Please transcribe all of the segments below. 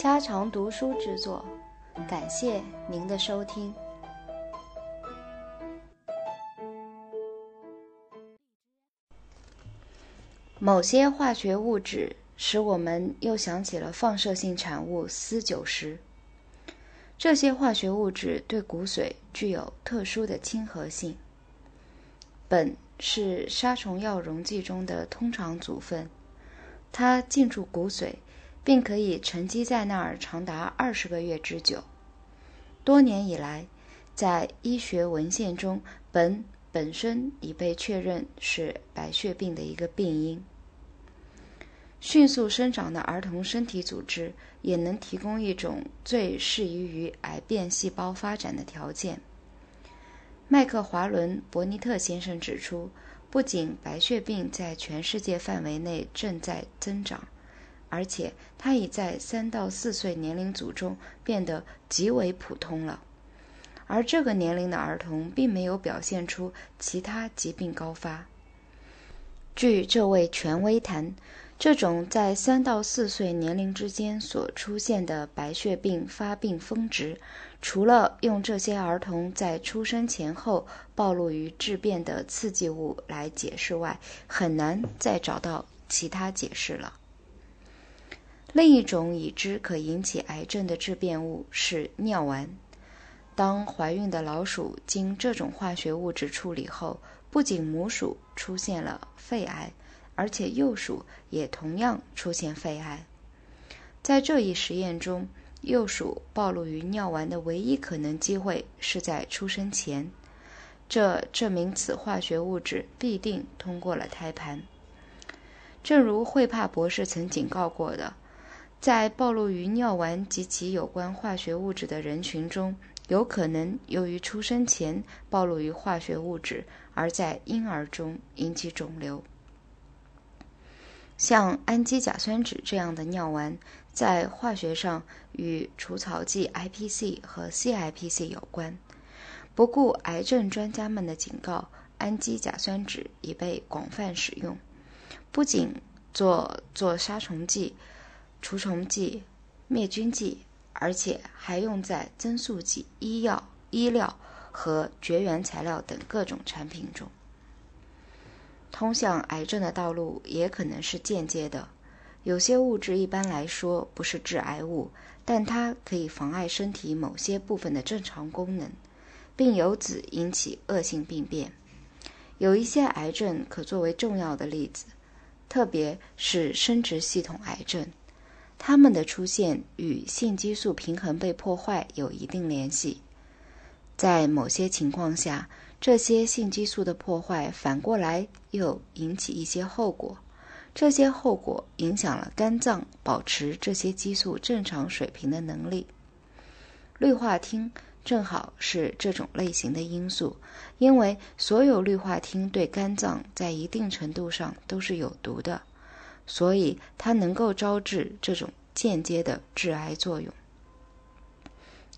家常读书制作，感谢您的收听。某些化学物质使我们又想起了放射性产物铯九十。这些化学物质对骨髓具有特殊的亲和性。苯是杀虫药溶剂中的通常组分，它进入骨髓。并可以沉积在那儿长达二十个月之久。多年以来，在医学文献中，苯本身已被确认是白血病的一个病因。迅速生长的儿童身体组织也能提供一种最适宜于癌变细胞发展的条件。麦克华伦·伯尼特先生指出，不仅白血病在全世界范围内正在增长。而且，它已在三到四岁年龄组中变得极为普通了，而这个年龄的儿童并没有表现出其他疾病高发。据这位权威谈，这种在三到四岁年龄之间所出现的白血病发病峰值，除了用这些儿童在出生前后暴露于质变的刺激物来解释外，很难再找到其他解释了。另一种已知可引起癌症的致变物是尿丸。当怀孕的老鼠经这种化学物质处理后，不仅母鼠出现了肺癌，而且幼鼠也同样出现肺癌。在这一实验中，幼鼠暴露于尿丸的唯一可能机会是在出生前，这证明此化学物质必定通过了胎盘。正如惠帕博士曾警告过的。在暴露于尿丸及其有关化学物质的人群中，有可能由于出生前暴露于化学物质，而在婴儿中引起肿瘤。像氨基甲酸酯这样的尿丸，在化学上与除草剂 IPC 和 CIPC 有关。不顾癌症专家们的警告，氨基甲酸酯已被广泛使用，不仅做做杀虫剂。除虫剂、灭菌剂，而且还用在增速剂、医药、医疗和绝缘材料等各种产品中。通向癌症的道路也可能是间接的。有些物质一般来说不是致癌物，但它可以妨碍身体某些部分的正常功能，并由此引起恶性病变。有一些癌症可作为重要的例子，特别是生殖系统癌症。它们的出现与性激素平衡被破坏有一定联系。在某些情况下，这些性激素的破坏反过来又引起一些后果。这些后果影响了肝脏保持这些激素正常水平的能力。氯化烃正好是这种类型的因素，因为所有氯化烃对肝脏在一定程度上都是有毒的。所以，它能够招致这种间接的致癌作用。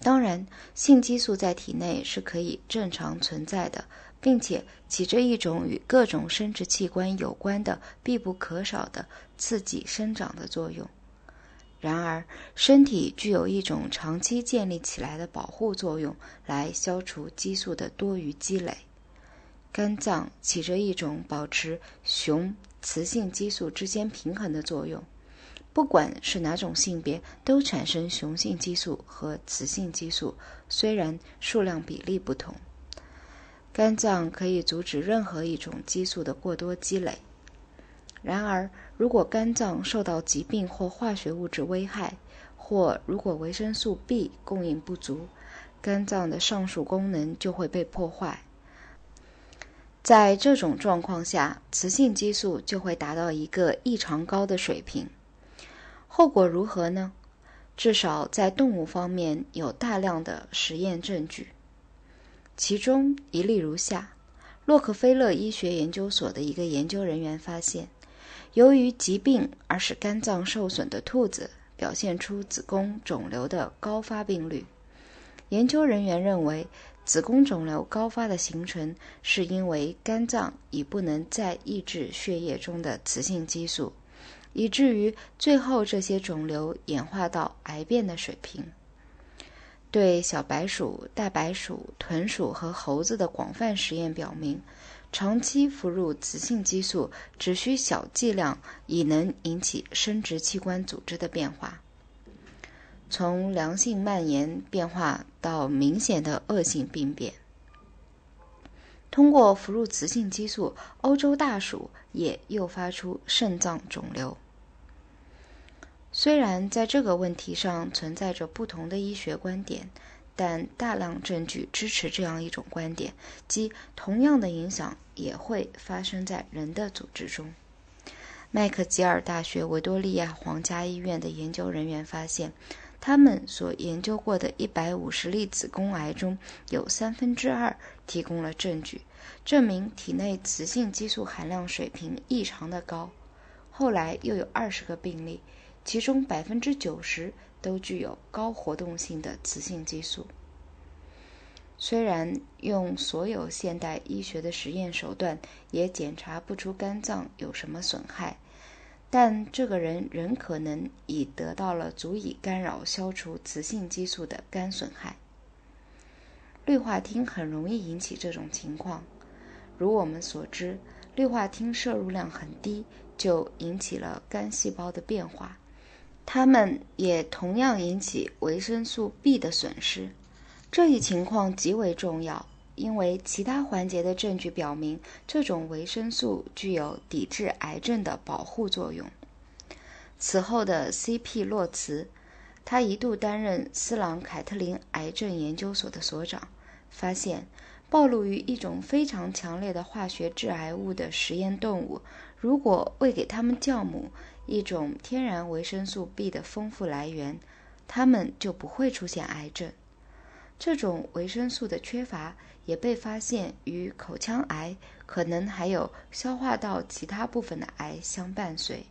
当然，性激素在体内是可以正常存在的，并且起着一种与各种生殖器官有关的必不可少的刺激生长的作用。然而，身体具有一种长期建立起来的保护作用，来消除激素的多余积累。肝脏起着一种保持雄。雌性激素之间平衡的作用，不管是哪种性别，都产生雄性激素和雌性激素，虽然数量比例不同。肝脏可以阻止任何一种激素的过多积累。然而，如果肝脏受到疾病或化学物质危害，或如果维生素 B 供应不足，肝脏的上述功能就会被破坏。在这种状况下，雌性激素就会达到一个异常高的水平。后果如何呢？至少在动物方面有大量的实验证据。其中一例如下：洛克菲勒医学研究所的一个研究人员发现，由于疾病而使肝脏受损的兔子表现出子宫肿瘤的高发病率。研究人员认为。子宫肿瘤高发的形成，是因为肝脏已不能再抑制血液中的雌性激素，以至于最后这些肿瘤演化到癌变的水平。对小白鼠、大白鼠、豚鼠和猴子的广泛实验表明，长期服入雌性激素只需小剂量，已能引起生殖器官组织的变化，从良性蔓延变化到明显的恶性病变。通过服入雌性激素，欧洲大鼠也诱发出肾脏肿瘤。虽然在这个问题上存在着不同的医学观点，但大量证据支持这样一种观点，即同样的影响也会发生在人的组织中。麦克吉尔大学维多利亚皇家医院的研究人员发现，他们所研究过的150例子宫癌中有三分之二提供了证据，证明体内雌性激素含量水平异常的高。后来又有二十个病例。其中百分之九十都具有高活动性的雌性激素。虽然用所有现代医学的实验手段也检查不出肝脏有什么损害，但这个人仍可能已得到了足以干扰消除雌性激素的肝损害。氯化烃很容易引起这种情况。如我们所知，氯化烃摄入量很低，就引起了肝细胞的变化。它们也同样引起维生素 B 的损失，这一情况极为重要，因为其他环节的证据表明，这种维生素具有抵制癌症的保护作用。此后的 C.P. 洛茨，他一度担任斯朗凯特林癌症研究所的所长，发现暴露于一种非常强烈的化学致癌物的实验动物，如果喂给它们酵母。一种天然维生素 B 的丰富来源，它们就不会出现癌症。这种维生素的缺乏也被发现与口腔癌，可能还有消化道其他部分的癌相伴随。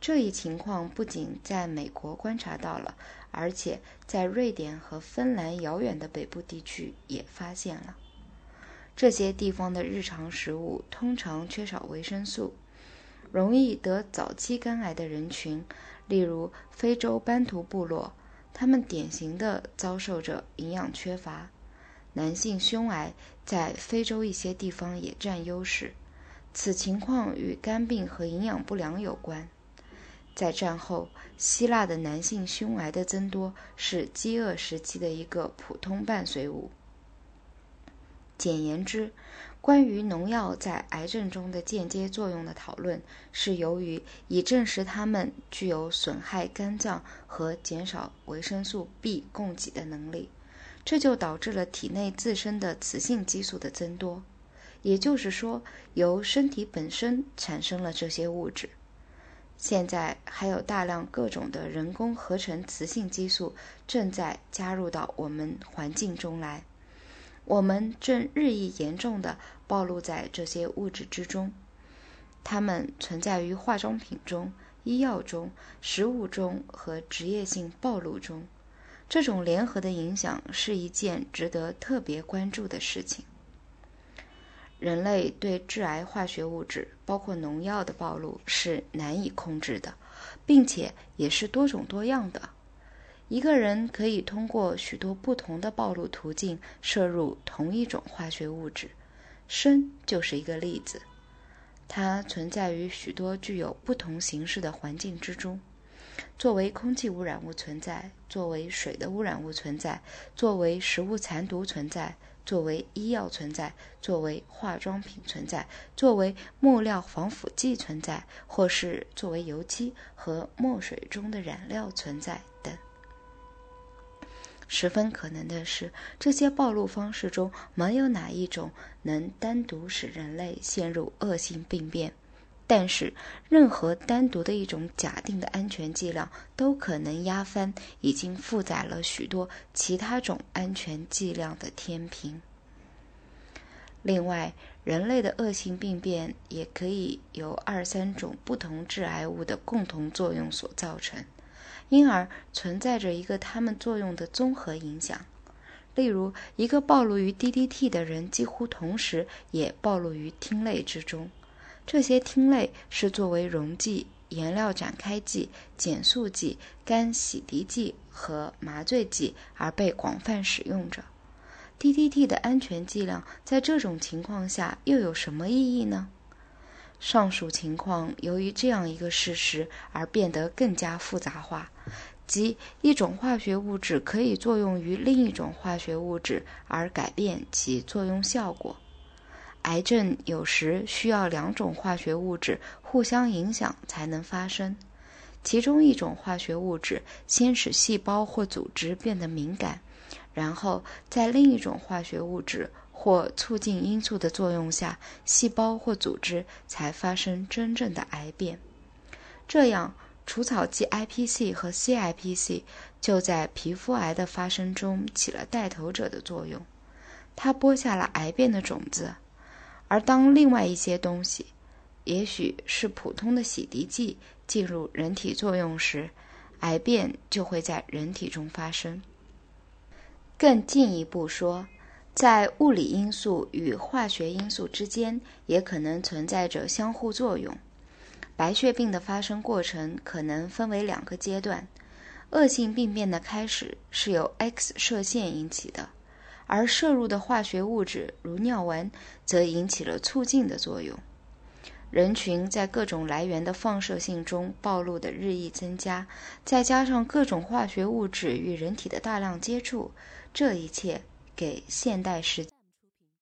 这一情况不仅在美国观察到了，而且在瑞典和芬兰遥远的北部地区也发现了。这些地方的日常食物通常缺少维生素。容易得早期肝癌的人群，例如非洲班图部落，他们典型的遭受着营养缺乏。男性胸癌在非洲一些地方也占优势，此情况与肝病和营养不良有关。在战后，希腊的男性胸癌的增多是饥饿时期的一个普通伴随物。简言之。关于农药在癌症中的间接作用的讨论，是由于已证实它们具有损害肝脏和减少维生素 B 供给的能力，这就导致了体内自身的雌性激素的增多。也就是说，由身体本身产生了这些物质。现在还有大量各种的人工合成雌性激素正在加入到我们环境中来。我们正日益严重地暴露在这些物质之中，它们存在于化妆品中、医药中、食物中和职业性暴露中。这种联合的影响是一件值得特别关注的事情。人类对致癌化学物质，包括农药的暴露是难以控制的，并且也是多种多样的。一个人可以通过许多不同的暴露途径摄入同一种化学物质，砷就是一个例子。它存在于许多具有不同形式的环境之中，作为空气污染物存在，作为水的污染物存在，作为食物残毒存在，作为医药存在，作为化妆品存在，作为木料防腐剂存在，或是作为油漆和墨水中的染料存在等。十分可能的是，这些暴露方式中没有哪一种能单独使人类陷入恶性病变。但是，任何单独的一种假定的安全剂量都可能压翻已经负载了许多其他种安全剂量的天平。另外，人类的恶性病变也可以由二三种不同致癌物的共同作用所造成。因而存在着一个它们作用的综合影响。例如，一个暴露于 DDT 的人几乎同时也暴露于烃类之中。这些烃类是作为溶剂颜料展开剂、减速剂、干洗涤剂和麻醉剂而被广泛使用着。DDT 的安全剂量在这种情况下又有什么意义呢？上述情况由于这样一个事实而变得更加复杂化，即一种化学物质可以作用于另一种化学物质而改变其作用效果。癌症有时需要两种化学物质互相影响才能发生，其中一种化学物质先使细胞或组织变得敏感，然后在另一种化学物质或促进因素的作用下，细胞或组织才发生真正的癌变。这样，除草剂 IPC 和 CIPC 就在皮肤癌的发生中起了带头者的作用，它播下了癌变的种子。而当另外一些东西，也许是普通的洗涤剂进入人体作用时，癌变就会在人体中发生。更进一步说，在物理因素与化学因素之间也可能存在着相互作用。白血病的发生过程可能分为两个阶段：恶性病变的开始是由 X 射线引起的。而摄入的化学物质如尿丸，则引起了促进的作用。人群在各种来源的放射性中暴露的日益增加，再加上各种化学物质与人体的大量接触，这一切给现代时